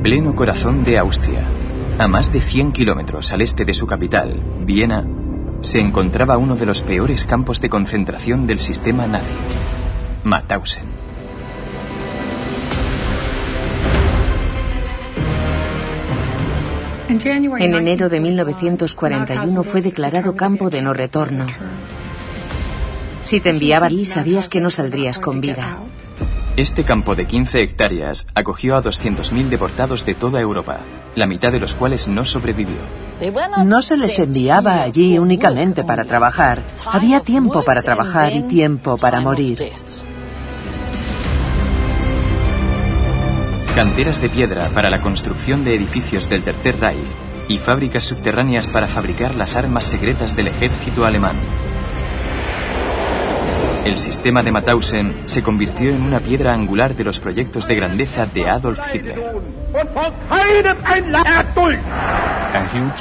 En pleno corazón de Austria, a más de 100 kilómetros al este de su capital, Viena, se encontraba uno de los peores campos de concentración del sistema nazi, Mauthausen. En enero de 1941 fue declarado campo de no retorno. Si te enviaba allí sabías que no saldrías con vida. Este campo de 15 hectáreas acogió a 200.000 deportados de toda Europa, la mitad de los cuales no sobrevivió. No se les enviaba allí únicamente para trabajar. Había tiempo para trabajar y tiempo para morir. Canteras de piedra para la construcción de edificios del Tercer Reich y fábricas subterráneas para fabricar las armas secretas del ejército alemán. El sistema de Mauthausen se convirtió en una piedra angular de los proyectos de grandeza de Adolf Hitler.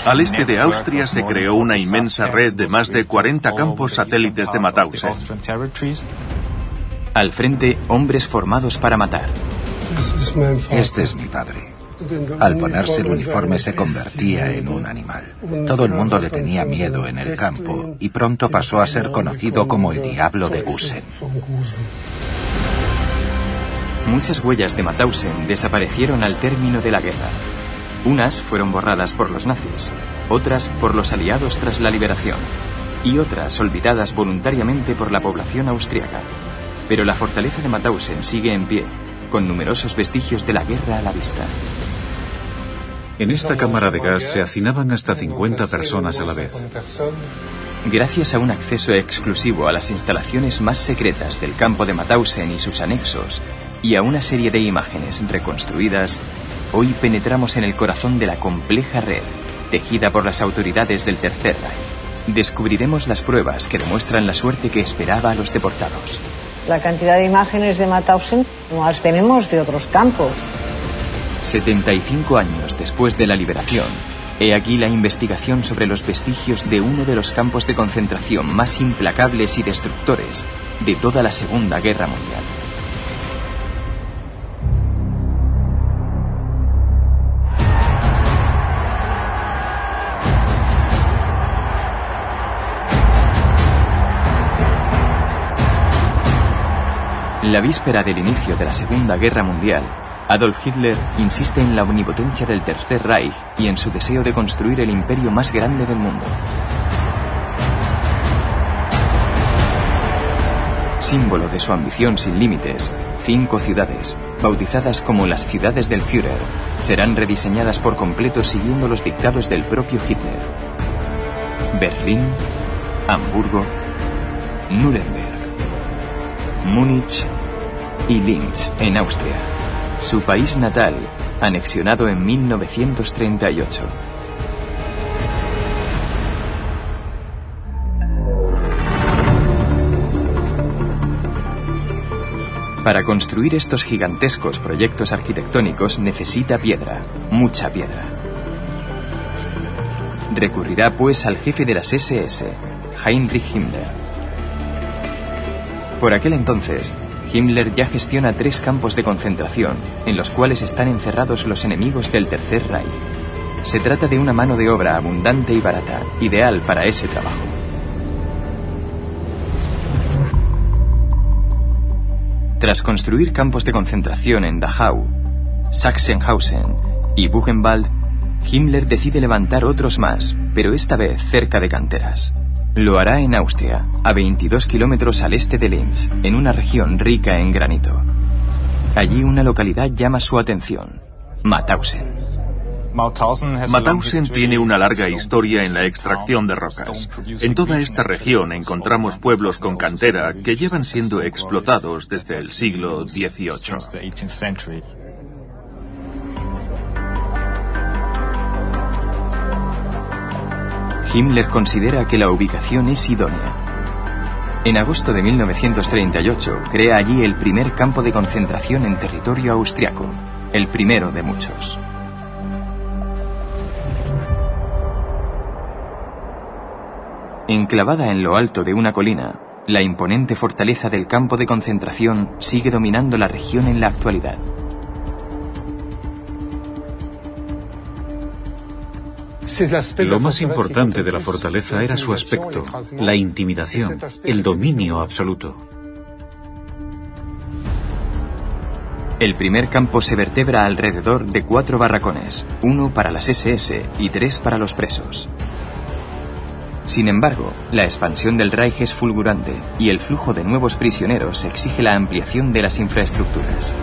Al este de Austria se creó una inmensa red de más de 40 campos satélites de Mauthausen. Al frente, hombres formados para matar. Este es mi padre. Al ponerse el uniforme se convertía en un animal. Todo el mundo le tenía miedo en el campo y pronto pasó a ser conocido como el diablo de Gusen. Muchas huellas de Mauthausen desaparecieron al término de la guerra. Unas fueron borradas por los nazis, otras por los aliados tras la liberación y otras olvidadas voluntariamente por la población austriaca. Pero la fortaleza de Mauthausen sigue en pie, con numerosos vestigios de la guerra a la vista. En esta cámara de gas se hacinaban hasta 50 personas a la vez. Gracias a un acceso exclusivo a las instalaciones más secretas del campo de Mauthausen y sus anexos, y a una serie de imágenes reconstruidas, hoy penetramos en el corazón de la compleja red tejida por las autoridades del Tercer Reich. Descubriremos las pruebas que demuestran la suerte que esperaba a los deportados. La cantidad de imágenes de Mauthausen no las tenemos de otros campos. 75 años después de la liberación, he aquí la investigación sobre los vestigios de uno de los campos de concentración más implacables y destructores de toda la Segunda Guerra Mundial. La víspera del inicio de la Segunda Guerra Mundial, Adolf Hitler insiste en la omnipotencia del Tercer Reich y en su deseo de construir el imperio más grande del mundo. Símbolo de su ambición sin límites, cinco ciudades, bautizadas como las ciudades del Führer, serán rediseñadas por completo siguiendo los dictados del propio Hitler. Berlín, Hamburgo, Nuremberg, Múnich y Linz, en Austria. Su país natal, anexionado en 1938. Para construir estos gigantescos proyectos arquitectónicos necesita piedra, mucha piedra. Recurrirá pues al jefe de las SS, Heinrich Himmler. Por aquel entonces, Himmler ya gestiona tres campos de concentración en los cuales están encerrados los enemigos del Tercer Reich. Se trata de una mano de obra abundante y barata, ideal para ese trabajo. Tras construir campos de concentración en Dachau, Sachsenhausen y Buchenwald, Himmler decide levantar otros más, pero esta vez cerca de canteras. Lo hará en Austria, a 22 kilómetros al este de Linz, en una región rica en granito. Allí una localidad llama su atención, Mauthausen. Mauthausen tiene una larga historia en la extracción de rocas. En toda esta región encontramos pueblos con cantera que llevan siendo explotados desde el siglo XVIII. Himmler considera que la ubicación es idónea. En agosto de 1938 crea allí el primer campo de concentración en territorio austriaco, el primero de muchos. Enclavada en lo alto de una colina, la imponente fortaleza del campo de concentración sigue dominando la región en la actualidad. Lo más importante de la fortaleza era su aspecto, la intimidación, el dominio absoluto. El primer campo se vertebra alrededor de cuatro barracones, uno para las SS y tres para los presos. Sin embargo, la expansión del Reich es fulgurante y el flujo de nuevos prisioneros exige la ampliación de las infraestructuras.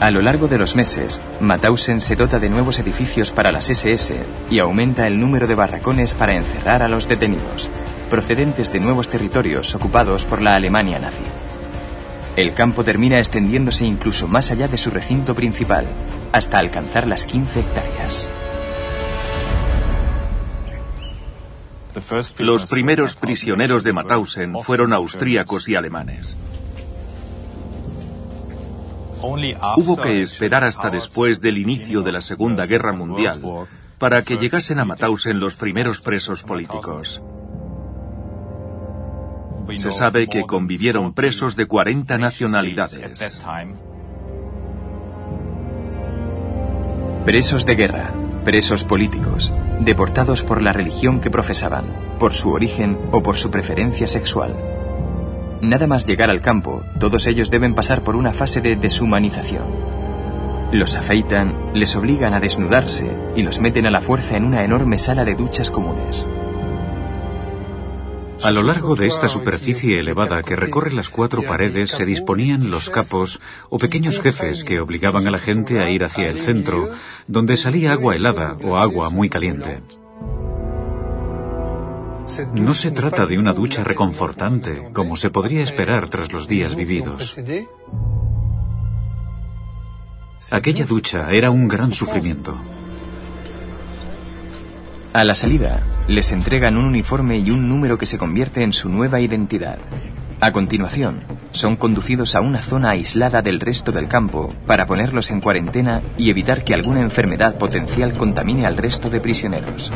A lo largo de los meses, Mauthausen se dota de nuevos edificios para las SS y aumenta el número de barracones para encerrar a los detenidos, procedentes de nuevos territorios ocupados por la Alemania nazi. El campo termina extendiéndose incluso más allá de su recinto principal, hasta alcanzar las 15 hectáreas. Los primeros prisioneros de Mauthausen fueron austríacos y alemanes. Hubo que esperar hasta después del inicio de la Segunda Guerra Mundial para que llegasen a Mauthausen los primeros presos políticos. Se sabe que convivieron presos de 40 nacionalidades. Presos de guerra, presos políticos, deportados por la religión que profesaban, por su origen o por su preferencia sexual. Nada más llegar al campo, todos ellos deben pasar por una fase de deshumanización. Los afeitan, les obligan a desnudarse y los meten a la fuerza en una enorme sala de duchas comunes. A lo largo de esta superficie elevada que recorre las cuatro paredes se disponían los capos o pequeños jefes que obligaban a la gente a ir hacia el centro, donde salía agua helada o agua muy caliente. No se trata de una ducha reconfortante, como se podría esperar tras los días vividos. Aquella ducha era un gran sufrimiento. A la salida, les entregan un uniforme y un número que se convierte en su nueva identidad. A continuación, son conducidos a una zona aislada del resto del campo para ponerlos en cuarentena y evitar que alguna enfermedad potencial contamine al resto de prisioneros.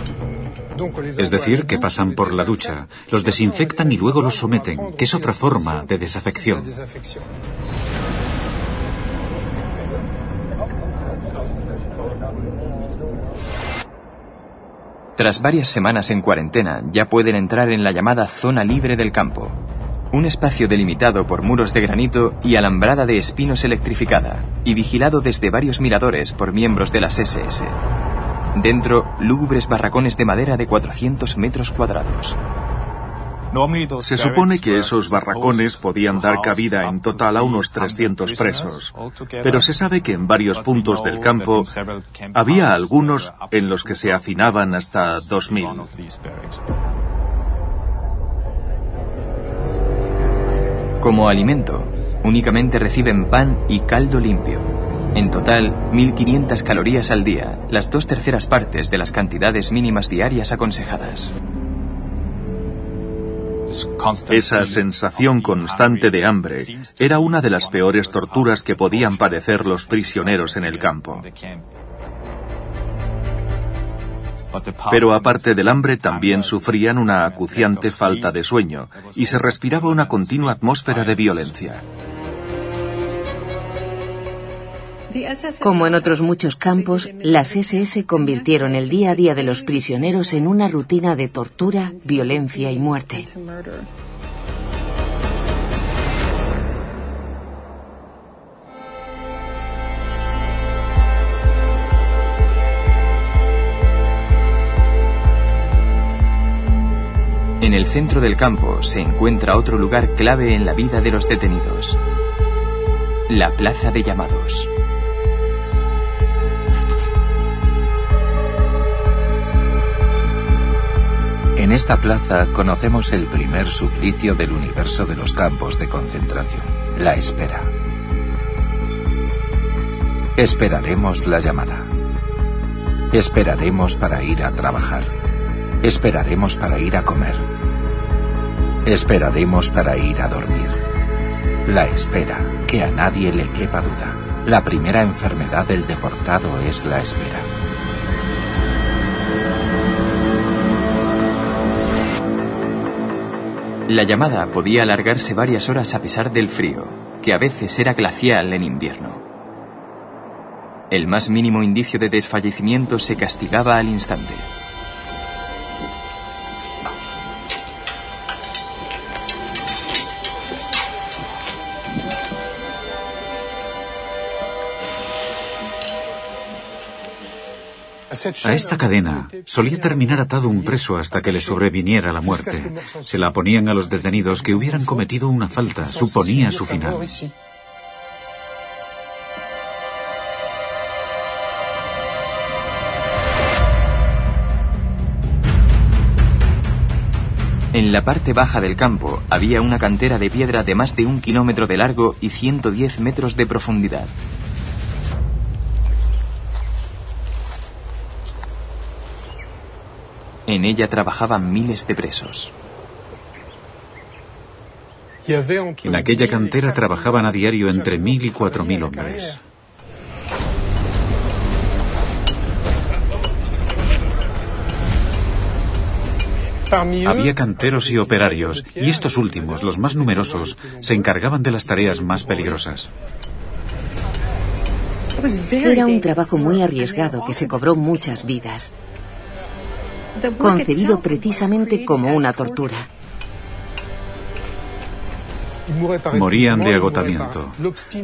Es decir, que pasan por la ducha, los desinfectan y luego los someten, que es otra forma de desafección. Tras varias semanas en cuarentena, ya pueden entrar en la llamada zona libre del campo. Un espacio delimitado por muros de granito y alambrada de espinos electrificada, y vigilado desde varios miradores por miembros de las SS. Dentro, lúgubres barracones de madera de 400 metros cuadrados. Se supone que esos barracones podían dar cabida en total a unos 300 presos, pero se sabe que en varios puntos del campo había algunos en los que se hacinaban hasta 2.000. Como alimento, únicamente reciben pan y caldo limpio. En total, 1.500 calorías al día, las dos terceras partes de las cantidades mínimas diarias aconsejadas. Esa sensación constante de hambre era una de las peores torturas que podían padecer los prisioneros en el campo. Pero aparte del hambre también sufrían una acuciante falta de sueño y se respiraba una continua atmósfera de violencia. Como en otros muchos campos, las SS convirtieron el día a día de los prisioneros en una rutina de tortura, violencia y muerte. En el centro del campo se encuentra otro lugar clave en la vida de los detenidos, la Plaza de Llamados. En esta plaza conocemos el primer suplicio del universo de los campos de concentración, la espera. Esperaremos la llamada. Esperaremos para ir a trabajar. Esperaremos para ir a comer. Esperaremos para ir a dormir. La espera, que a nadie le quepa duda. La primera enfermedad del deportado es la espera. La llamada podía alargarse varias horas a pesar del frío, que a veces era glacial en invierno. El más mínimo indicio de desfallecimiento se castigaba al instante. A esta cadena solía terminar atado un preso hasta que le sobreviniera la muerte. Se la ponían a los detenidos que hubieran cometido una falta, suponía su final. En la parte baja del campo había una cantera de piedra de más de un kilómetro de largo y 110 metros de profundidad. En ella trabajaban miles de presos. En aquella cantera trabajaban a diario entre mil y cuatro mil hombres. Había canteros y operarios, y estos últimos, los más numerosos, se encargaban de las tareas más peligrosas. Era un trabajo muy arriesgado que se cobró muchas vidas concebido precisamente como una tortura. Morían de agotamiento.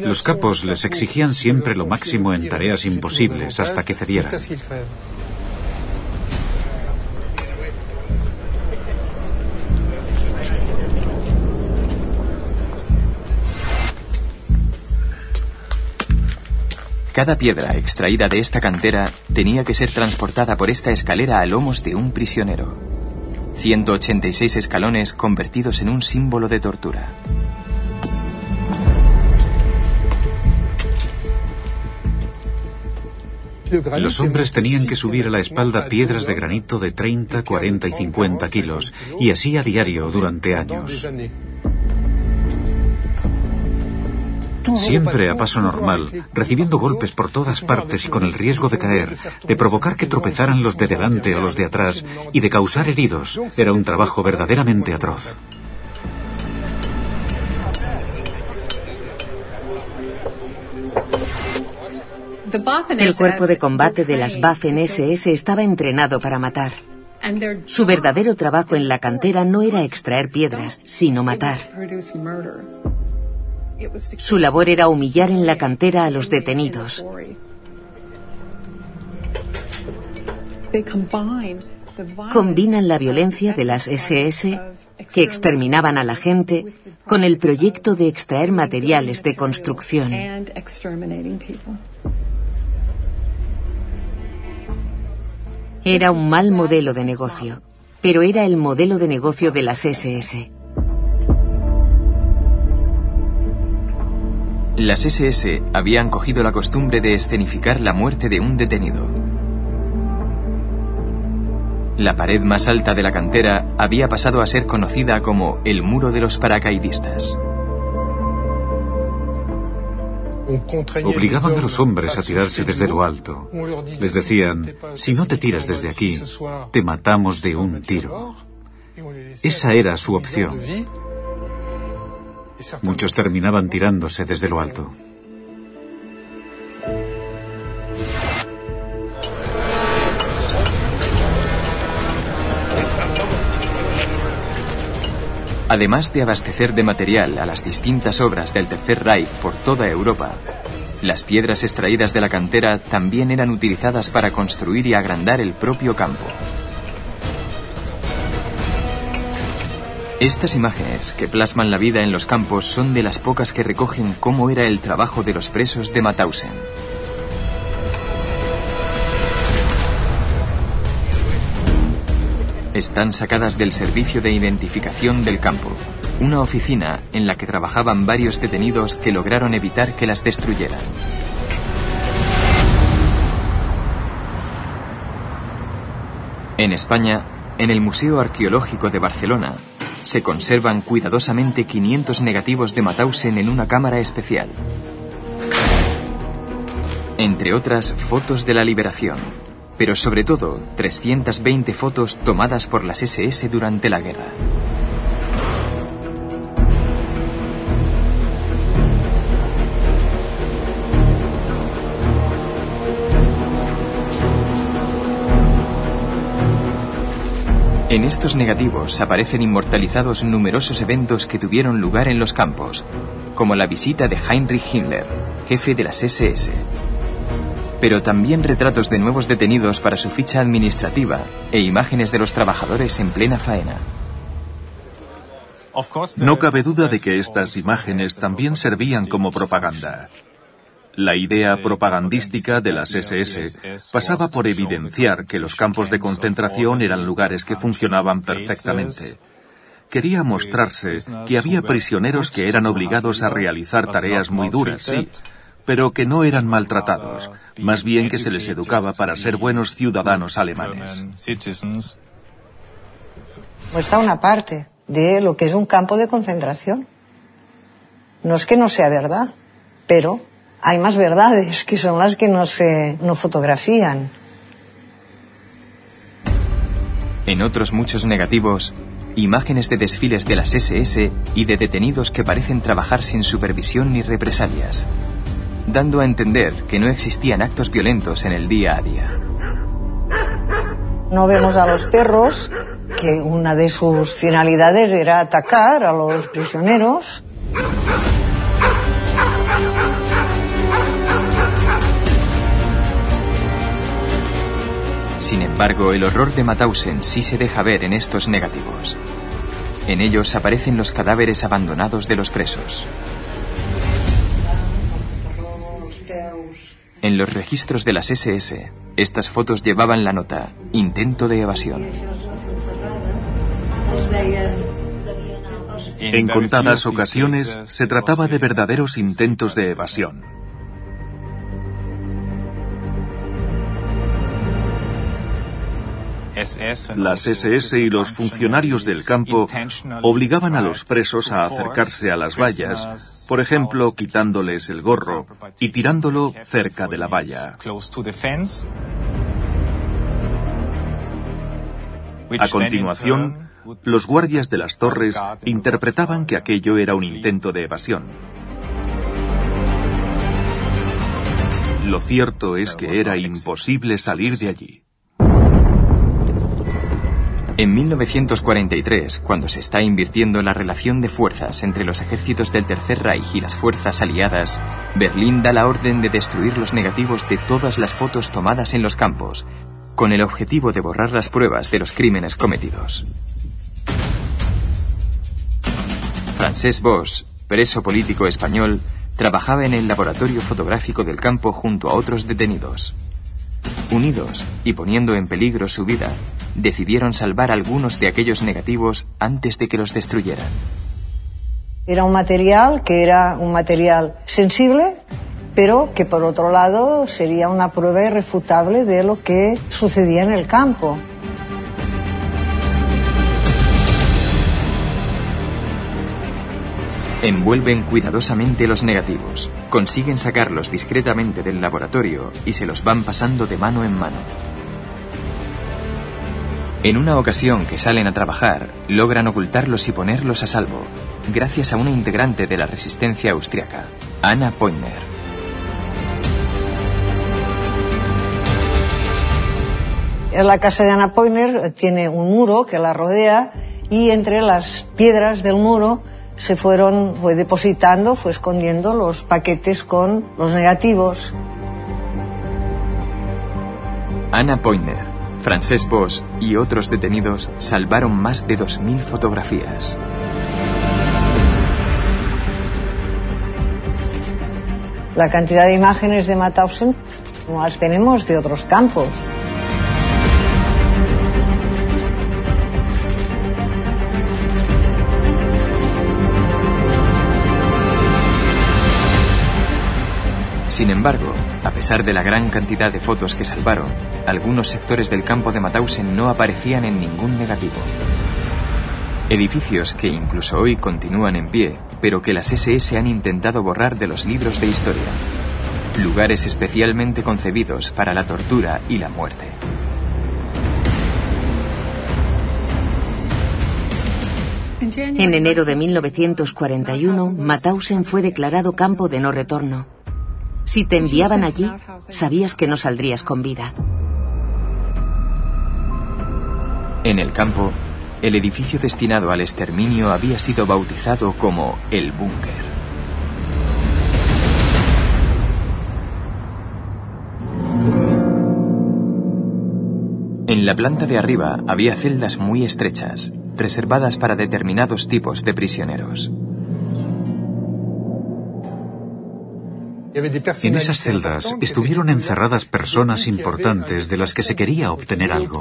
Los capos les exigían siempre lo máximo en tareas imposibles hasta que cedieran. Cada piedra extraída de esta cantera tenía que ser transportada por esta escalera a lomos de un prisionero. 186 escalones convertidos en un símbolo de tortura. Los hombres tenían que subir a la espalda piedras de granito de 30, 40 y 50 kilos, y así a diario durante años. Siempre a paso normal, recibiendo golpes por todas partes y con el riesgo de caer, de provocar que tropezaran los de delante o los de atrás y de causar heridos, era un trabajo verdaderamente atroz. El cuerpo de combate de las Waffen-SS estaba entrenado para matar. Su verdadero trabajo en la cantera no era extraer piedras, sino matar. Su labor era humillar en la cantera a los detenidos. Combinan la violencia de las SS, que exterminaban a la gente, con el proyecto de extraer materiales de construcción. Era un mal modelo de negocio, pero era el modelo de negocio de las SS. Las SS habían cogido la costumbre de escenificar la muerte de un detenido. La pared más alta de la cantera había pasado a ser conocida como el muro de los paracaidistas. Obligaban a los hombres a tirarse desde lo alto. Les decían, si no te tiras desde aquí, te matamos de un tiro. Esa era su opción. Muchos terminaban tirándose desde lo alto. Además de abastecer de material a las distintas obras del Tercer Reich por toda Europa, las piedras extraídas de la cantera también eran utilizadas para construir y agrandar el propio campo. Estas imágenes que plasman la vida en los campos son de las pocas que recogen cómo era el trabajo de los presos de Mauthausen. Están sacadas del Servicio de Identificación del Campo, una oficina en la que trabajaban varios detenidos que lograron evitar que las destruyeran. En España, en el Museo Arqueológico de Barcelona, se conservan cuidadosamente 500 negativos de Mauthausen en una cámara especial. Entre otras, fotos de la liberación, pero sobre todo 320 fotos tomadas por las SS durante la guerra. En estos negativos aparecen inmortalizados numerosos eventos que tuvieron lugar en los campos, como la visita de Heinrich Himmler, jefe de las SS. pero también retratos de nuevos detenidos para su ficha administrativa e imágenes de los trabajadores en plena faena. No cabe duda de que estas imágenes también servían como propaganda. La idea propagandística de las SS pasaba por evidenciar que los campos de concentración eran lugares que funcionaban perfectamente. Quería mostrarse que había prisioneros que eran obligados a realizar tareas muy duras, sí, pero que no eran maltratados, más bien que se les educaba para ser buenos ciudadanos alemanes. Está una parte de lo que es un campo de concentración. No es que no sea verdad, pero hay más verdades que son las que no se no fotografían. En otros muchos negativos, imágenes de desfiles de las SS y de detenidos que parecen trabajar sin supervisión ni represalias, dando a entender que no existían actos violentos en el día a día. No vemos a los perros, que una de sus finalidades era atacar a los prisioneros. Sin embargo, el horror de Mauthausen sí se deja ver en estos negativos. En ellos aparecen los cadáveres abandonados de los presos. En los registros de las SS, estas fotos llevaban la nota intento de evasión. En contadas ocasiones se trataba de verdaderos intentos de evasión. Las SS y los funcionarios del campo obligaban a los presos a acercarse a las vallas, por ejemplo, quitándoles el gorro y tirándolo cerca de la valla. A continuación, los guardias de las torres interpretaban que aquello era un intento de evasión. Lo cierto es que era imposible salir de allí. En 1943, cuando se está invirtiendo la relación de fuerzas entre los ejércitos del Tercer Reich y las fuerzas aliadas, Berlín da la orden de destruir los negativos de todas las fotos tomadas en los campos, con el objetivo de borrar las pruebas de los crímenes cometidos. Francesc Bosch, preso político español, trabajaba en el laboratorio fotográfico del campo junto a otros detenidos. Unidos y poniendo en peligro su vida, decidieron salvar algunos de aquellos negativos antes de que los destruyeran. Era un material que era un material sensible, pero que por otro lado sería una prueba irrefutable de lo que sucedía en el campo. Envuelven cuidadosamente los negativos, consiguen sacarlos discretamente del laboratorio y se los van pasando de mano en mano. En una ocasión que salen a trabajar, logran ocultarlos y ponerlos a salvo, gracias a una integrante de la resistencia austriaca, Anna Pointner. La casa de Anna Pointner tiene un muro que la rodea y entre las piedras del muro se fueron, fue depositando, fue escondiendo los paquetes con los negativos. Anna Pointner Francesc Bosch y otros detenidos salvaron más de 2.000 fotografías. La cantidad de imágenes de Mauthausen no las tenemos de otros campos. Sin embargo, a pesar de la gran cantidad de fotos que salvaron, algunos sectores del campo de Mauthausen no aparecían en ningún negativo. Edificios que incluso hoy continúan en pie, pero que las SS han intentado borrar de los libros de historia. Lugares especialmente concebidos para la tortura y la muerte. En enero de 1941, Mauthausen fue declarado campo de no retorno. Si te enviaban allí, sabías que no saldrías con vida. En el campo, el edificio destinado al exterminio había sido bautizado como el búnker. En la planta de arriba había celdas muy estrechas, reservadas para determinados tipos de prisioneros. En esas celdas estuvieron encerradas personas importantes de las que se quería obtener algo.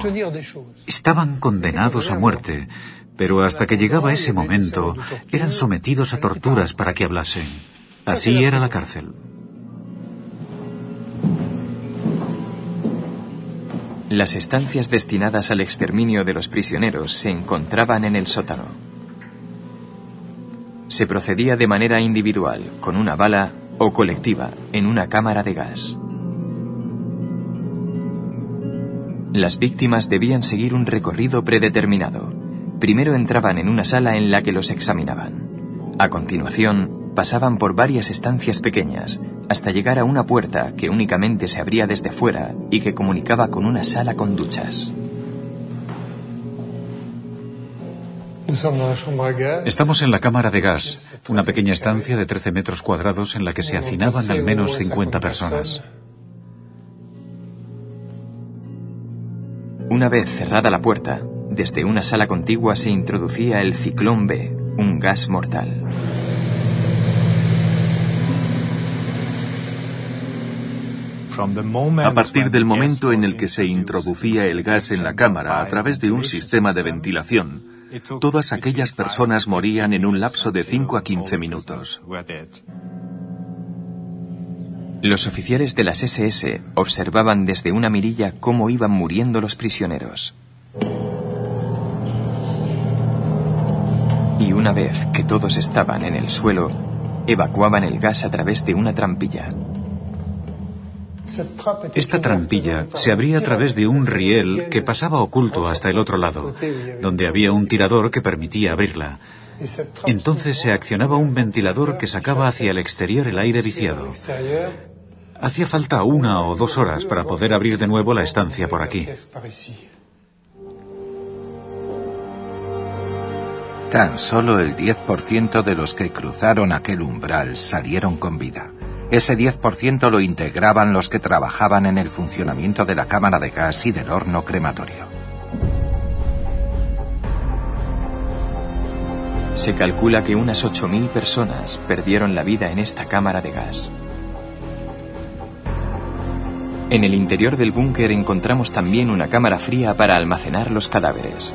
Estaban condenados a muerte, pero hasta que llegaba ese momento eran sometidos a torturas para que hablasen. Así era la cárcel. Las estancias destinadas al exterminio de los prisioneros se encontraban en el sótano. Se procedía de manera individual, con una bala o colectiva, en una cámara de gas. Las víctimas debían seguir un recorrido predeterminado. Primero entraban en una sala en la que los examinaban. A continuación, pasaban por varias estancias pequeñas hasta llegar a una puerta que únicamente se abría desde fuera y que comunicaba con una sala con duchas. Estamos en la cámara de gas, una pequeña estancia de 13 metros cuadrados en la que se hacinaban al menos 50 personas. Una vez cerrada la puerta, desde una sala contigua se introducía el ciclón B, un gas mortal. A partir del momento en el que se introducía el gas en la cámara a través de un sistema de ventilación, todas aquellas personas morían en un lapso de 5 a 15 minutos. Los oficiales de las SS observaban desde una mirilla cómo iban muriendo los prisioneros. Y una vez que todos estaban en el suelo, evacuaban el gas a través de una trampilla. Esta trampilla se abría a través de un riel que pasaba oculto hasta el otro lado, donde había un tirador que permitía abrirla. Entonces se accionaba un ventilador que sacaba hacia el exterior el aire viciado. Hacía falta una o dos horas para poder abrir de nuevo la estancia por aquí. Tan solo el 10% de los que cruzaron aquel umbral salieron con vida. Ese 10% lo integraban los que trabajaban en el funcionamiento de la cámara de gas y del horno crematorio. Se calcula que unas 8.000 personas perdieron la vida en esta cámara de gas. En el interior del búnker encontramos también una cámara fría para almacenar los cadáveres.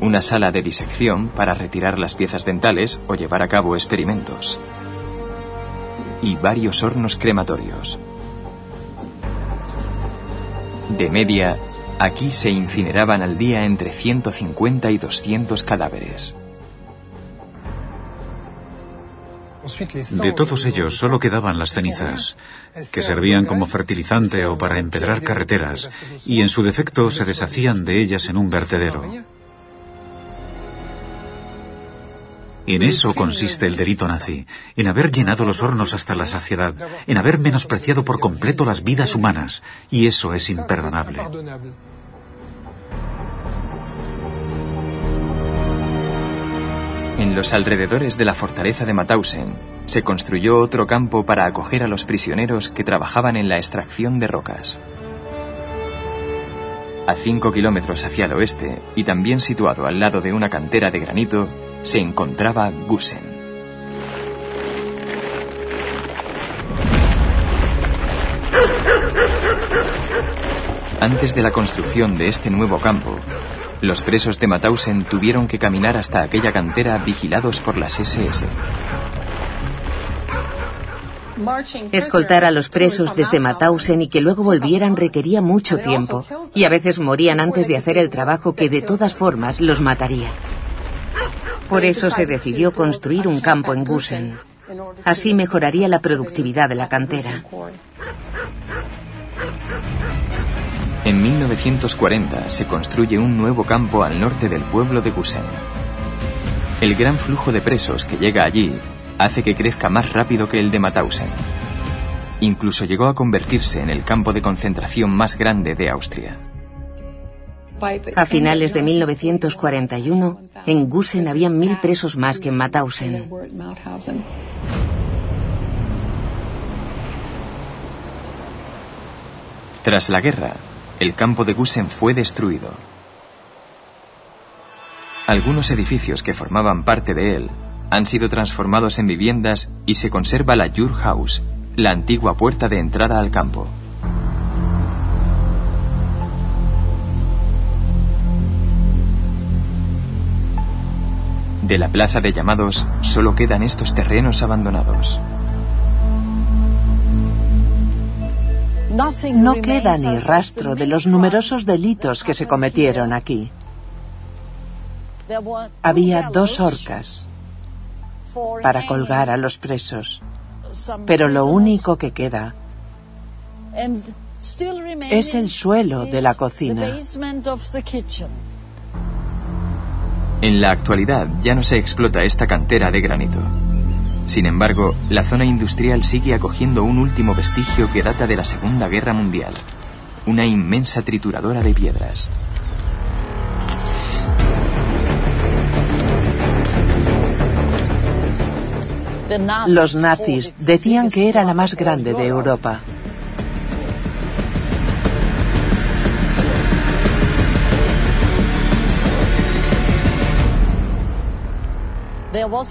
Una sala de disección para retirar las piezas dentales o llevar a cabo experimentos y varios hornos crematorios. De media, aquí se incineraban al día entre 150 y 200 cadáveres. De todos ellos solo quedaban las cenizas, que servían como fertilizante o para empedrar carreteras, y en su defecto se deshacían de ellas en un vertedero. En eso consiste el delito nazi, en haber llenado los hornos hasta la saciedad, en haber menospreciado por completo las vidas humanas, y eso es imperdonable. En los alrededores de la fortaleza de Mauthausen se construyó otro campo para acoger a los prisioneros que trabajaban en la extracción de rocas. A cinco kilómetros hacia el oeste, y también situado al lado de una cantera de granito, se encontraba Gusen. Antes de la construcción de este nuevo campo, los presos de Mauthausen tuvieron que caminar hasta aquella cantera vigilados por las SS. Escoltar a los presos desde Mauthausen y que luego volvieran requería mucho tiempo, y a veces morían antes de hacer el trabajo que de todas formas los mataría. Por eso se decidió construir un campo en Gusen. Así mejoraría la productividad de la cantera. En 1940 se construye un nuevo campo al norte del pueblo de Gusen. El gran flujo de presos que llega allí hace que crezca más rápido que el de Mauthausen. Incluso llegó a convertirse en el campo de concentración más grande de Austria. A finales de 1941, en Gusen había mil presos más que en Mauthausen. Tras la guerra, el campo de Gusen fue destruido. Algunos edificios que formaban parte de él han sido transformados en viviendas y se conserva la Jur House, la antigua puerta de entrada al campo. De la plaza de llamados solo quedan estos terrenos abandonados. No queda ni rastro de los numerosos delitos que se cometieron aquí. Había dos horcas para colgar a los presos, pero lo único que queda es el suelo de la cocina. En la actualidad ya no se explota esta cantera de granito. Sin embargo, la zona industrial sigue acogiendo un último vestigio que data de la Segunda Guerra Mundial, una inmensa trituradora de piedras. Los nazis decían que era la más grande de Europa.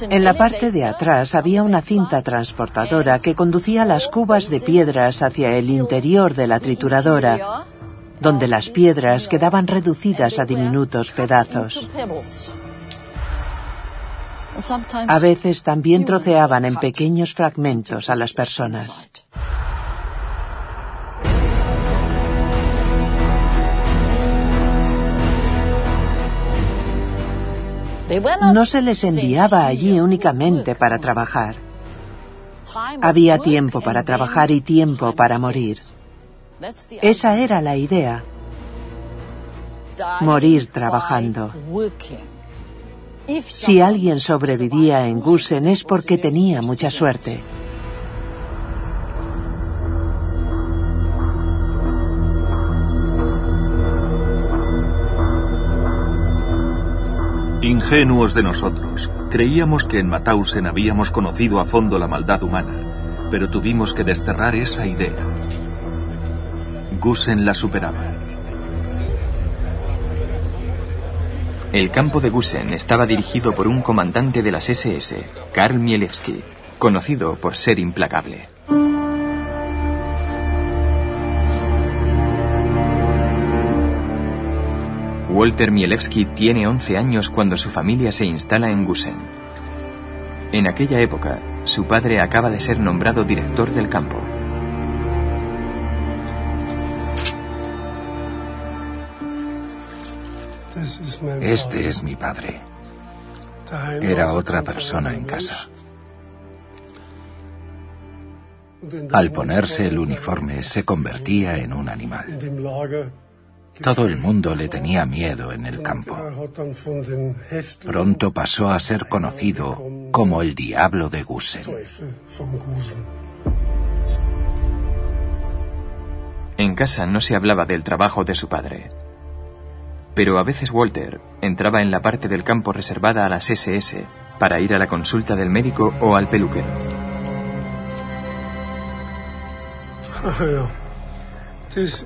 En la parte de atrás había una cinta transportadora que conducía las cubas de piedras hacia el interior de la trituradora, donde las piedras quedaban reducidas a diminutos pedazos. A veces también troceaban en pequeños fragmentos a las personas. No se les enviaba allí únicamente para trabajar. Había tiempo para trabajar y tiempo para morir. Esa era la idea. Morir trabajando. Si alguien sobrevivía en Gusen es porque tenía mucha suerte. Ingenuos de nosotros, creíamos que en Mauthausen habíamos conocido a fondo la maldad humana, pero tuvimos que desterrar esa idea. Gusen la superaba. El campo de Gusen estaba dirigido por un comandante de las SS, Karl Mielewski, conocido por ser implacable. Walter Mielewski tiene 11 años cuando su familia se instala en Gusen. En aquella época, su padre acaba de ser nombrado director del campo. Este es mi padre. Era otra persona en casa. Al ponerse el uniforme se convertía en un animal. Todo el mundo le tenía miedo en el campo. Pronto pasó a ser conocido como el diablo de Gusen. En casa no se hablaba del trabajo de su padre. Pero a veces Walter entraba en la parte del campo reservada a las SS para ir a la consulta del médico o al peluquero.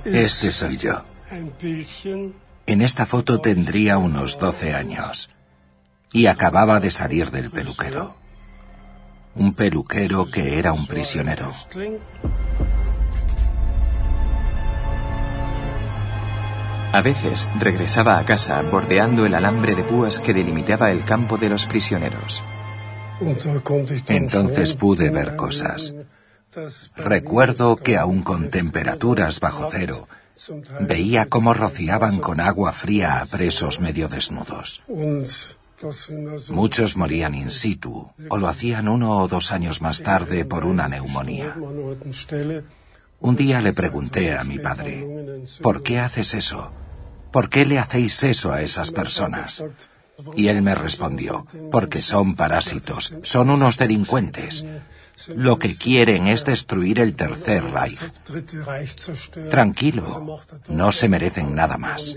Este soy yo. En esta foto tendría unos 12 años y acababa de salir del peluquero. Un peluquero que era un prisionero. A veces regresaba a casa bordeando el alambre de púas que delimitaba el campo de los prisioneros. Entonces pude ver cosas. Recuerdo que aún con temperaturas bajo cero, Veía cómo rociaban con agua fría a presos medio desnudos. Muchos morían in situ o lo hacían uno o dos años más tarde por una neumonía. Un día le pregunté a mi padre, ¿por qué haces eso? ¿Por qué le hacéis eso a esas personas? Y él me respondió, porque son parásitos, son unos delincuentes. Lo que quieren es destruir el Tercer Reich. Tranquilo, no se merecen nada más.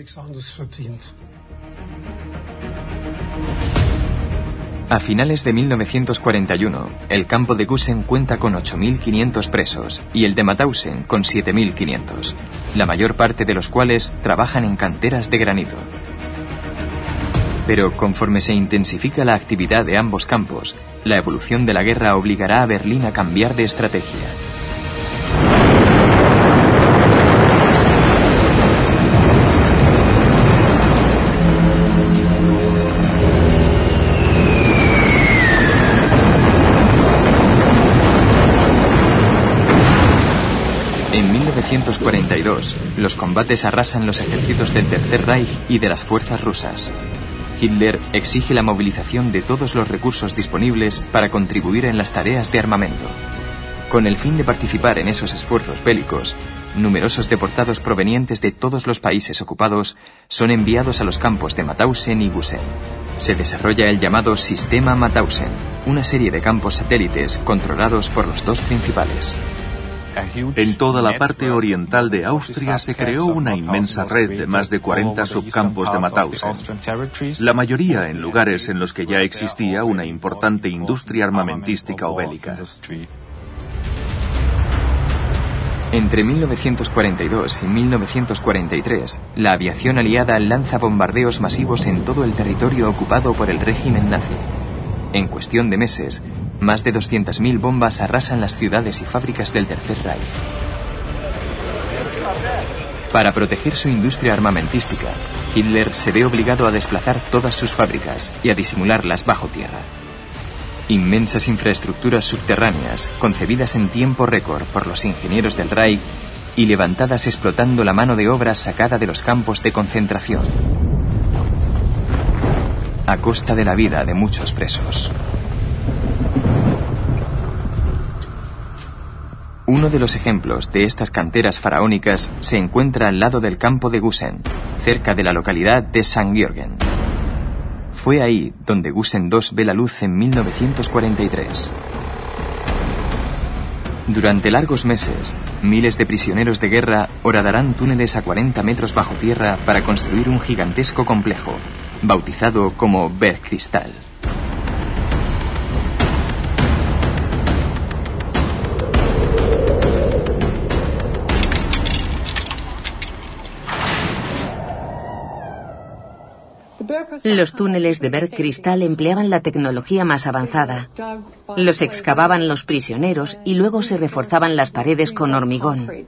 A finales de 1941, el campo de Gusen cuenta con 8.500 presos y el de Mauthausen con 7.500, la mayor parte de los cuales trabajan en canteras de granito. Pero conforme se intensifica la actividad de ambos campos, la evolución de la guerra obligará a Berlín a cambiar de estrategia. En 1942, los combates arrasan los ejércitos del Tercer Reich y de las fuerzas rusas. Hitler exige la movilización de todos los recursos disponibles para contribuir en las tareas de armamento. Con el fin de participar en esos esfuerzos bélicos, numerosos deportados provenientes de todos los países ocupados son enviados a los campos de Mauthausen y Gusen. Se desarrolla el llamado Sistema Mauthausen, una serie de campos satélites controlados por los dos principales. En toda la parte oriental de Austria se creó una inmensa red de más de 40 subcampos de Mauthausen, la mayoría en lugares en los que ya existía una importante industria armamentística o bélica. Entre 1942 y 1943, la aviación aliada lanza bombardeos masivos en todo el territorio ocupado por el régimen nazi. En cuestión de meses, más de 200.000 bombas arrasan las ciudades y fábricas del Tercer Reich. Para proteger su industria armamentística, Hitler se ve obligado a desplazar todas sus fábricas y a disimularlas bajo tierra. Inmensas infraestructuras subterráneas, concebidas en tiempo récord por los ingenieros del Reich y levantadas explotando la mano de obra sacada de los campos de concentración, a costa de la vida de muchos presos. Uno de los ejemplos de estas canteras faraónicas se encuentra al lado del campo de Gusen, cerca de la localidad de St. Georgen. Fue ahí donde Gusen II ve la luz en 1943. Durante largos meses, miles de prisioneros de guerra horadarán túneles a 40 metros bajo tierra para construir un gigantesco complejo, bautizado como Bergkristall. Los túneles de Bergkristall empleaban la tecnología más avanzada. Los excavaban los prisioneros y luego se reforzaban las paredes con hormigón.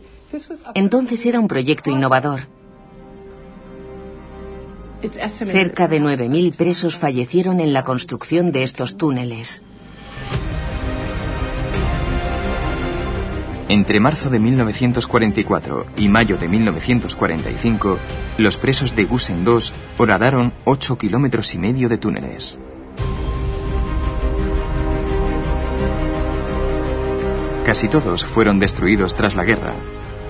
Entonces era un proyecto innovador. Cerca de 9.000 presos fallecieron en la construcción de estos túneles. Entre marzo de 1944 y mayo de 1945, los presos de Gusen II horadaron 8 kilómetros y medio de túneles. Casi todos fueron destruidos tras la guerra,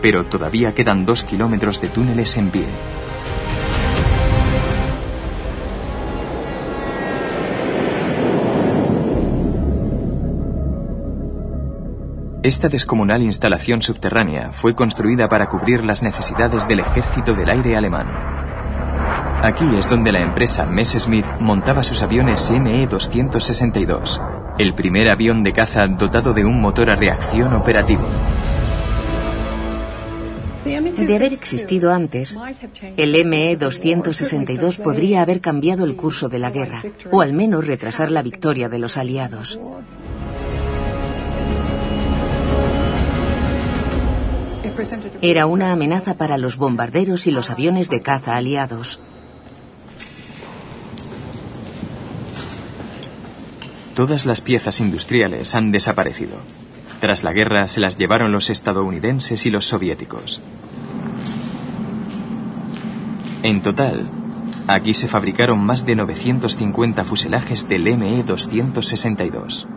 pero todavía quedan 2 kilómetros de túneles en pie. Esta descomunal instalación subterránea fue construida para cubrir las necesidades del ejército del aire alemán. Aquí es donde la empresa Messerschmitt montaba sus aviones ME-262, el primer avión de caza dotado de un motor a reacción operativo. De haber existido antes, el ME-262 podría haber cambiado el curso de la guerra, o al menos retrasar la victoria de los aliados. Era una amenaza para los bombarderos y los aviones de caza aliados. Todas las piezas industriales han desaparecido. Tras la guerra se las llevaron los estadounidenses y los soviéticos. En total, aquí se fabricaron más de 950 fuselajes del ME-262.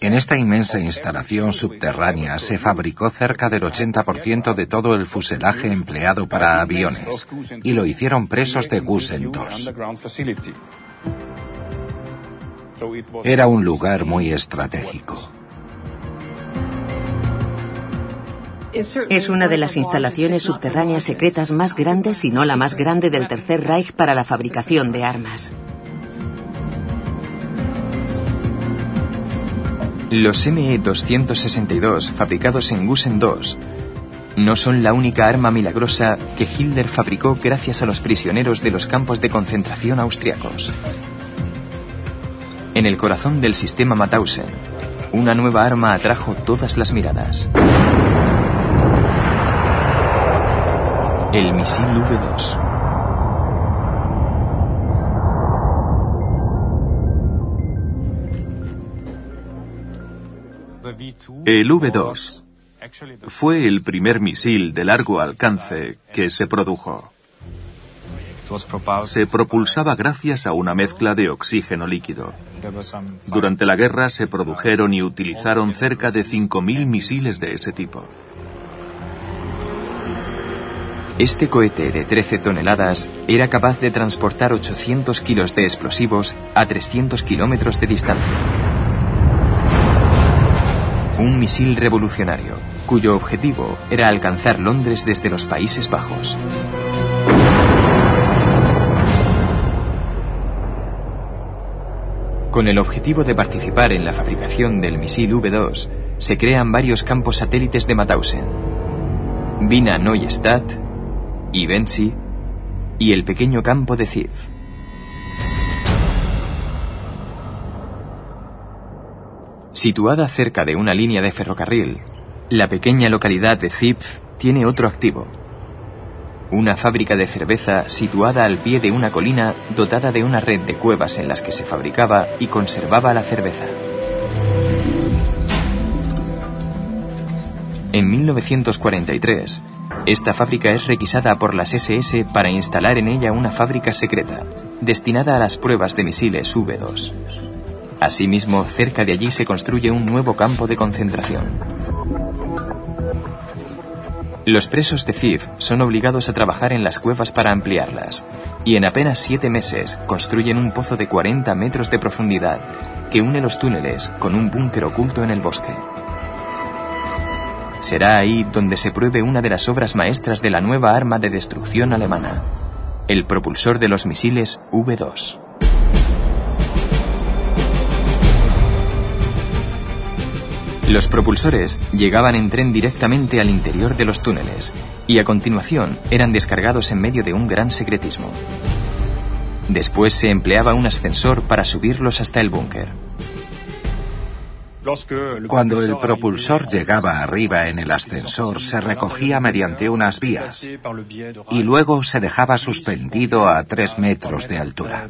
En esta inmensa instalación subterránea se fabricó cerca del 80% de todo el fuselaje empleado para aviones y lo hicieron presos de Gusen II. Era un lugar muy estratégico. Es una de las instalaciones subterráneas secretas más grandes, si no la más grande del Tercer Reich para la fabricación de armas. Los ME-262 fabricados en Gusen II no son la única arma milagrosa que Hitler fabricó gracias a los prisioneros de los campos de concentración austriacos. En el corazón del sistema Mauthausen, una nueva arma atrajo todas las miradas. El misil V2. El V2 fue el primer misil de largo alcance que se produjo. Se propulsaba gracias a una mezcla de oxígeno líquido. Durante la guerra se produjeron y utilizaron cerca de 5.000 misiles de ese tipo. Este cohete de 13 toneladas era capaz de transportar 800 kilos de explosivos a 300 kilómetros de distancia. Un misil revolucionario, cuyo objetivo era alcanzar Londres desde los Países Bajos. Con el objetivo de participar en la fabricación del misil V2, se crean varios campos satélites de Mauthausen. Vina Neustadt, Ivensi y el pequeño campo de Ziv. Situada cerca de una línea de ferrocarril, la pequeña localidad de Zipf tiene otro activo. Una fábrica de cerveza situada al pie de una colina dotada de una red de cuevas en las que se fabricaba y conservaba la cerveza. En 1943, esta fábrica es requisada por las SS para instalar en ella una fábrica secreta, destinada a las pruebas de misiles V2. Asimismo, cerca de allí se construye un nuevo campo de concentración. Los presos de CIF son obligados a trabajar en las cuevas para ampliarlas, y en apenas siete meses construyen un pozo de 40 metros de profundidad que une los túneles con un búnker oculto en el bosque. Será ahí donde se pruebe una de las obras maestras de la nueva arma de destrucción alemana, el propulsor de los misiles V2. Los propulsores llegaban en tren directamente al interior de los túneles y a continuación eran descargados en medio de un gran secretismo. Después se empleaba un ascensor para subirlos hasta el búnker. Cuando el propulsor llegaba arriba en el ascensor se recogía mediante unas vías y luego se dejaba suspendido a tres metros de altura.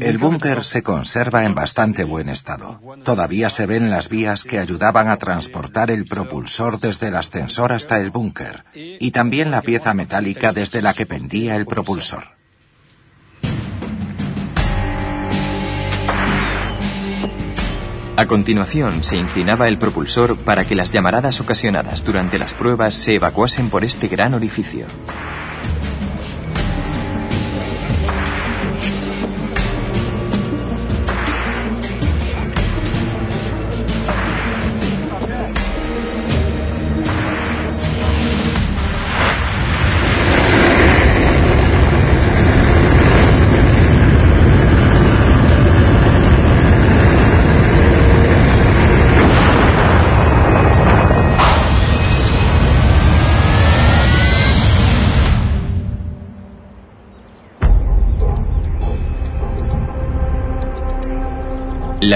El búnker se conserva en bastante buen estado. Todavía se ven las vías que ayudaban a transportar el propulsor desde el ascensor hasta el búnker y también la pieza metálica desde la que pendía el propulsor. A continuación, se inclinaba el propulsor para que las llamaradas ocasionadas durante las pruebas se evacuasen por este gran orificio.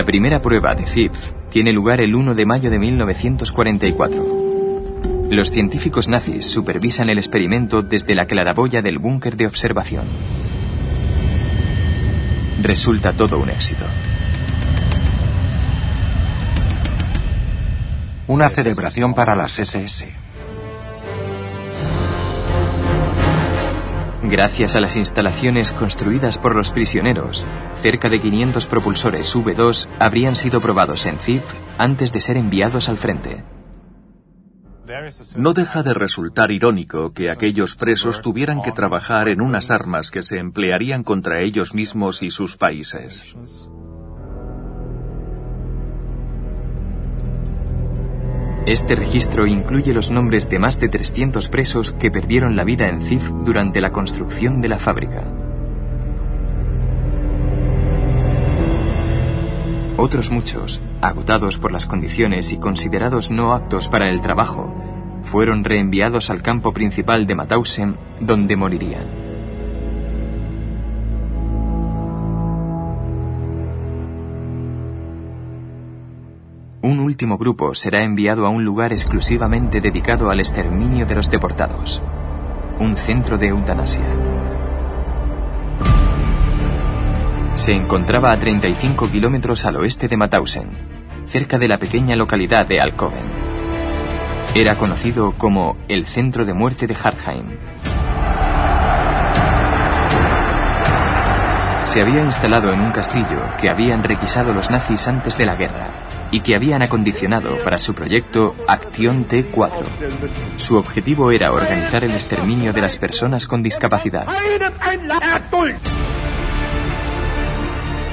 La primera prueba de ZIPF tiene lugar el 1 de mayo de 1944. Los científicos nazis supervisan el experimento desde la claraboya del búnker de observación. Resulta todo un éxito. Una celebración para las SS. Gracias a las instalaciones construidas por los prisioneros, cerca de 500 propulsores V2 habrían sido probados en CIF antes de ser enviados al frente. No deja de resultar irónico que aquellos presos tuvieran que trabajar en unas armas que se emplearían contra ellos mismos y sus países. Este registro incluye los nombres de más de 300 presos que perdieron la vida en Cif durante la construcción de la fábrica. Otros muchos, agotados por las condiciones y considerados no aptos para el trabajo, fueron reenviados al campo principal de Mauthausen, donde morirían. Un último grupo será enviado a un lugar exclusivamente dedicado al exterminio de los deportados, un centro de eutanasia. Se encontraba a 35 kilómetros al oeste de Mauthausen, cerca de la pequeña localidad de Alcoven. Era conocido como el centro de muerte de Hartheim. Se había instalado en un castillo que habían requisado los nazis antes de la guerra y que habían acondicionado para su proyecto Acción T4. Su objetivo era organizar el exterminio de las personas con discapacidad.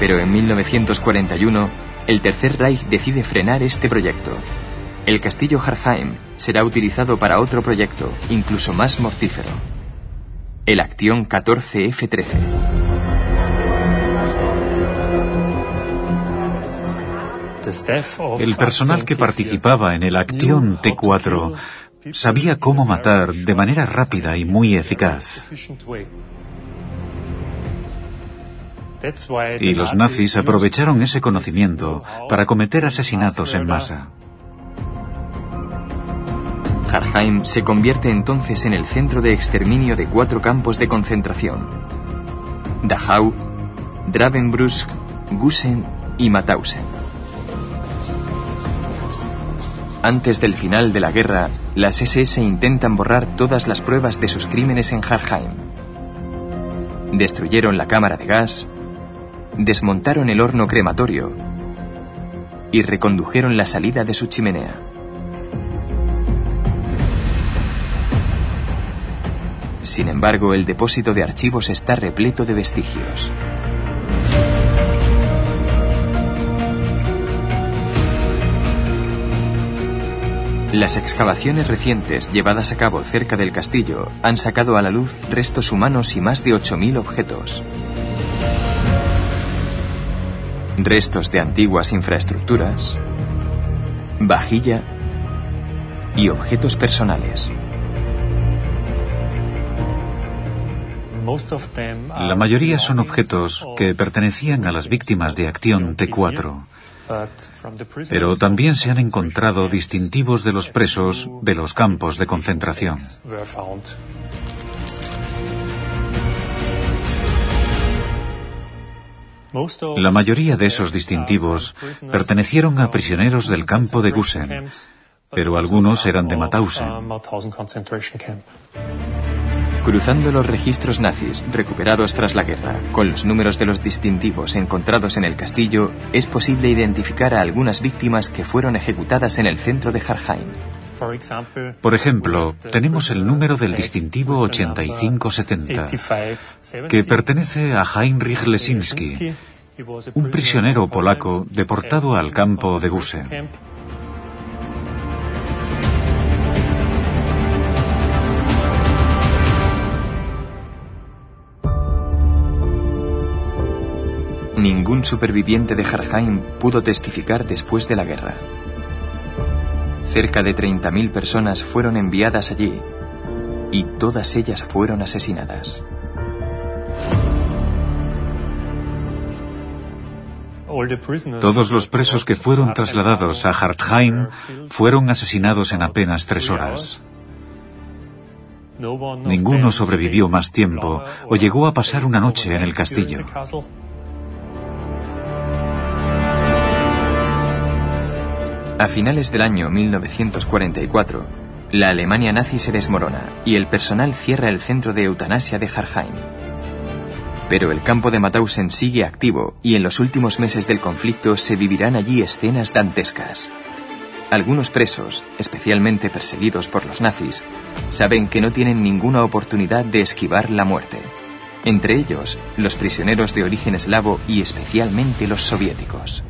Pero en 1941, el Tercer Reich decide frenar este proyecto. El castillo Harheim será utilizado para otro proyecto, incluso más mortífero. El Acción 14F-13. El personal que participaba en el Acción T4 sabía cómo matar de manera rápida y muy eficaz. Y los nazis aprovecharon ese conocimiento para cometer asesinatos en masa. Harheim se convierte entonces en el centro de exterminio de cuatro campos de concentración. Dachau, Ravensbrück, Gusen y Mauthausen. Antes del final de la guerra, las SS intentan borrar todas las pruebas de sus crímenes en Harheim. Destruyeron la cámara de gas, desmontaron el horno crematorio y recondujeron la salida de su chimenea. Sin embargo, el depósito de archivos está repleto de vestigios. Las excavaciones recientes llevadas a cabo cerca del castillo han sacado a la luz restos humanos y más de 8.000 objetos restos de antiguas infraestructuras, vajilla y objetos personales. La mayoría son objetos que pertenecían a las víctimas de Acción T4, pero también se han encontrado distintivos de los presos de los campos de concentración. La mayoría de esos distintivos pertenecieron a prisioneros del campo de Gusen, pero algunos eran de Mauthausen. Cruzando los registros nazis recuperados tras la guerra con los números de los distintivos encontrados en el castillo, es posible identificar a algunas víctimas que fueron ejecutadas en el centro de Harheim. Por ejemplo, tenemos el número del distintivo 8570, que pertenece a Heinrich Lesinski, un prisionero polaco deportado al campo de Gusen. Ningún superviviente de Harheim pudo testificar después de la guerra. Cerca de 30.000 personas fueron enviadas allí y todas ellas fueron asesinadas. Todos los presos que fueron trasladados a Hartheim fueron asesinados en apenas tres horas. Ninguno sobrevivió más tiempo o llegó a pasar una noche en el castillo. A finales del año 1944, la Alemania nazi se desmorona y el personal cierra el centro de eutanasia de Harheim. Pero el campo de Mauthausen sigue activo y en los últimos meses del conflicto se vivirán allí escenas dantescas. Algunos presos, especialmente perseguidos por los nazis, saben que no tienen ninguna oportunidad de esquivar la muerte. Entre ellos, los prisioneros de origen eslavo y especialmente los soviéticos.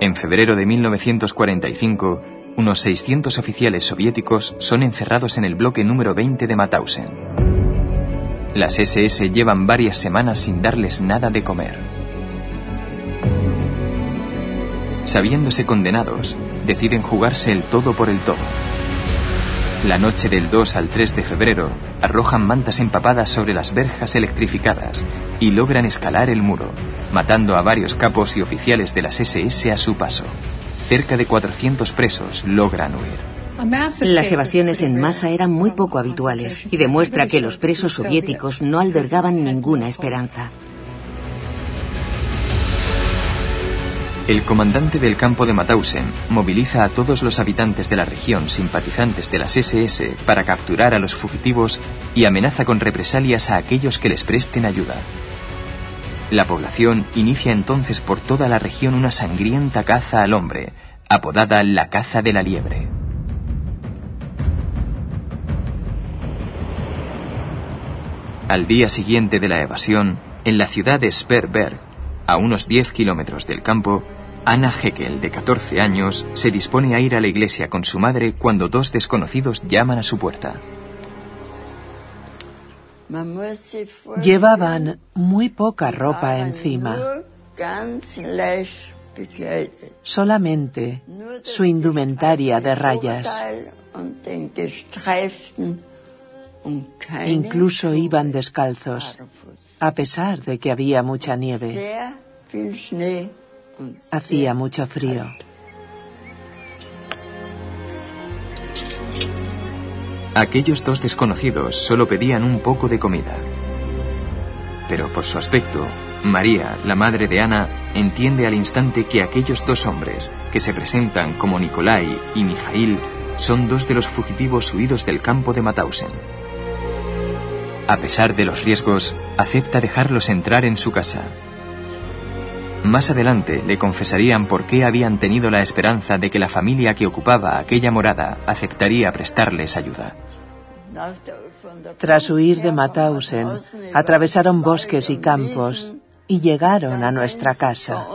En febrero de 1945, unos 600 oficiales soviéticos son encerrados en el bloque número 20 de Mauthausen. Las SS llevan varias semanas sin darles nada de comer. Sabiéndose condenados, deciden jugarse el todo por el todo. La noche del 2 al 3 de febrero, arrojan mantas empapadas sobre las verjas electrificadas y logran escalar el muro, matando a varios capos y oficiales de las SS a su paso. Cerca de 400 presos logran huir. Las evasiones en masa eran muy poco habituales y demuestra que los presos soviéticos no albergaban ninguna esperanza. El comandante del campo de Mauthausen moviliza a todos los habitantes de la región simpatizantes de las SS para capturar a los fugitivos y amenaza con represalias a aquellos que les presten ayuda. La población inicia entonces por toda la región una sangrienta caza al hombre, apodada la caza de la liebre. Al día siguiente de la evasión, en la ciudad de Sperberg, a unos 10 kilómetros del campo, Anna Heckel, de 14 años, se dispone a ir a la iglesia con su madre cuando dos desconocidos llaman a su puerta. Llevaban muy poca ropa encima. Solamente su indumentaria de rayas. Incluso iban descalzos, a pesar de que había mucha nieve. Hacía mucho frío. Aquellos dos desconocidos solo pedían un poco de comida. Pero por su aspecto, María, la madre de Ana, entiende al instante que aquellos dos hombres, que se presentan como Nikolai y Mijail, son dos de los fugitivos huidos del campo de Mauthausen. A pesar de los riesgos, acepta dejarlos entrar en su casa. Más adelante le confesarían por qué habían tenido la esperanza de que la familia que ocupaba aquella morada aceptaría prestarles ayuda. Tras huir de Mauthausen, atravesaron bosques y campos y llegaron a nuestra casa.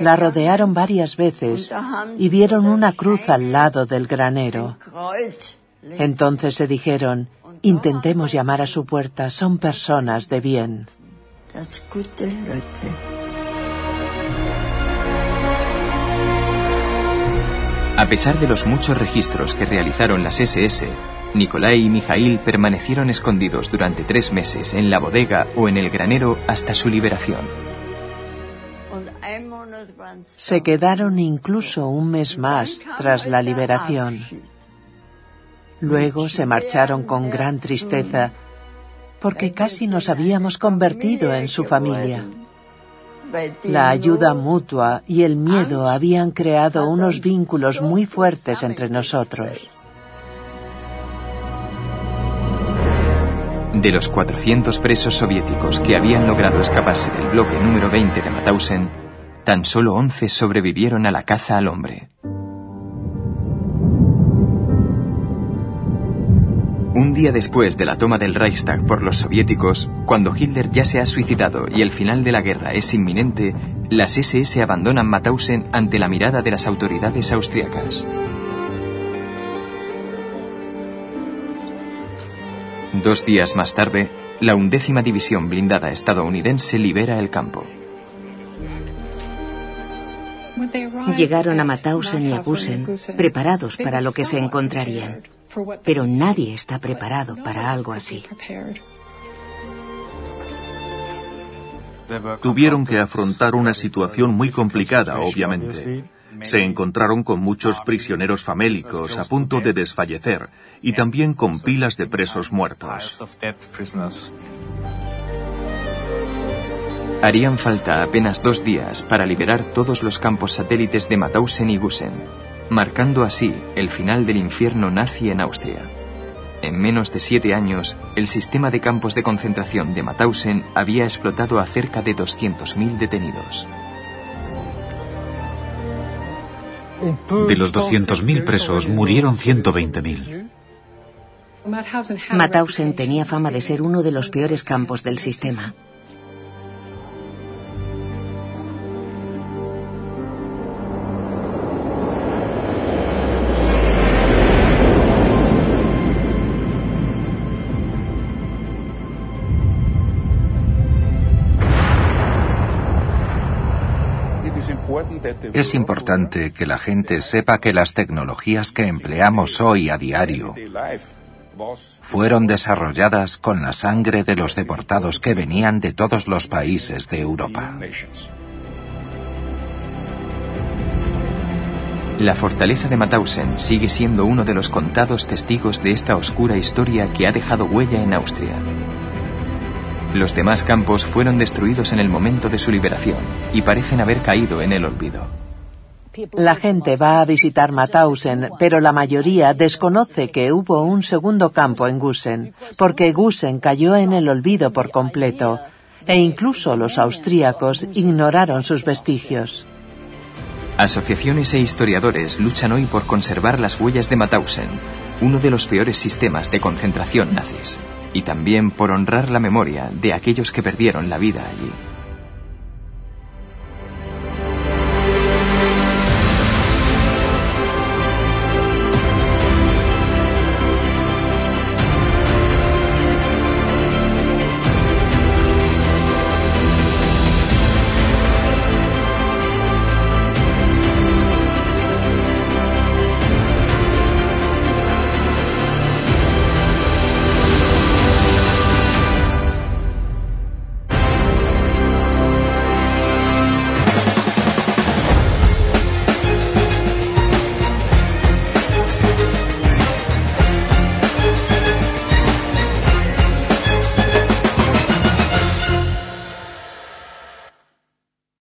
La rodearon varias veces y vieron una cruz al lado del granero. Entonces se dijeron, intentemos llamar a su puerta, son personas de bien. A pesar de los muchos registros que realizaron las SS, Nikolai y Mijail permanecieron escondidos durante tres meses en la bodega o en el granero hasta su liberación. Se quedaron incluso un mes más tras la liberación. Luego se marcharon con gran tristeza porque casi nos habíamos convertido en su familia. La ayuda mutua y el miedo habían creado unos vínculos muy fuertes entre nosotros. De los 400 presos soviéticos que habían logrado escaparse del bloque número 20 de Mauthausen, tan solo 11 sobrevivieron a la caza al hombre. Un día después de la toma del Reichstag por los soviéticos, cuando Hitler ya se ha suicidado y el final de la guerra es inminente, las SS abandonan Mauthausen ante la mirada de las autoridades austriacas. Dos días más tarde, la undécima división blindada estadounidense libera el campo. Llegaron a Mauthausen y a Gusen preparados para lo que se encontrarían pero nadie está preparado para algo así. Tuvieron que afrontar una situación muy complicada, obviamente. Se encontraron con muchos prisioneros famélicos a punto de desfallecer y también con pilas de presos muertos. Harían falta apenas dos días para liberar todos los campos satélites de Mauthausen y Gusen marcando así el final del infierno nazi en Austria. En menos de siete años, el sistema de campos de concentración de Mauthausen había explotado a cerca de 200.000 detenidos. De los 200.000 presos murieron 120.000. Mauthausen tenía fama de ser uno de los peores campos del sistema. Es importante que la gente sepa que las tecnologías que empleamos hoy a diario fueron desarrolladas con la sangre de los deportados que venían de todos los países de Europa. La fortaleza de Mauthausen sigue siendo uno de los contados testigos de esta oscura historia que ha dejado huella en Austria. Los demás campos fueron destruidos en el momento de su liberación y parecen haber caído en el olvido. La gente va a visitar Mauthausen, pero la mayoría desconoce que hubo un segundo campo en Gusen, porque Gusen cayó en el olvido por completo, e incluso los austríacos ignoraron sus vestigios. Asociaciones e historiadores luchan hoy por conservar las huellas de Mauthausen, uno de los peores sistemas de concentración nazis, y también por honrar la memoria de aquellos que perdieron la vida allí.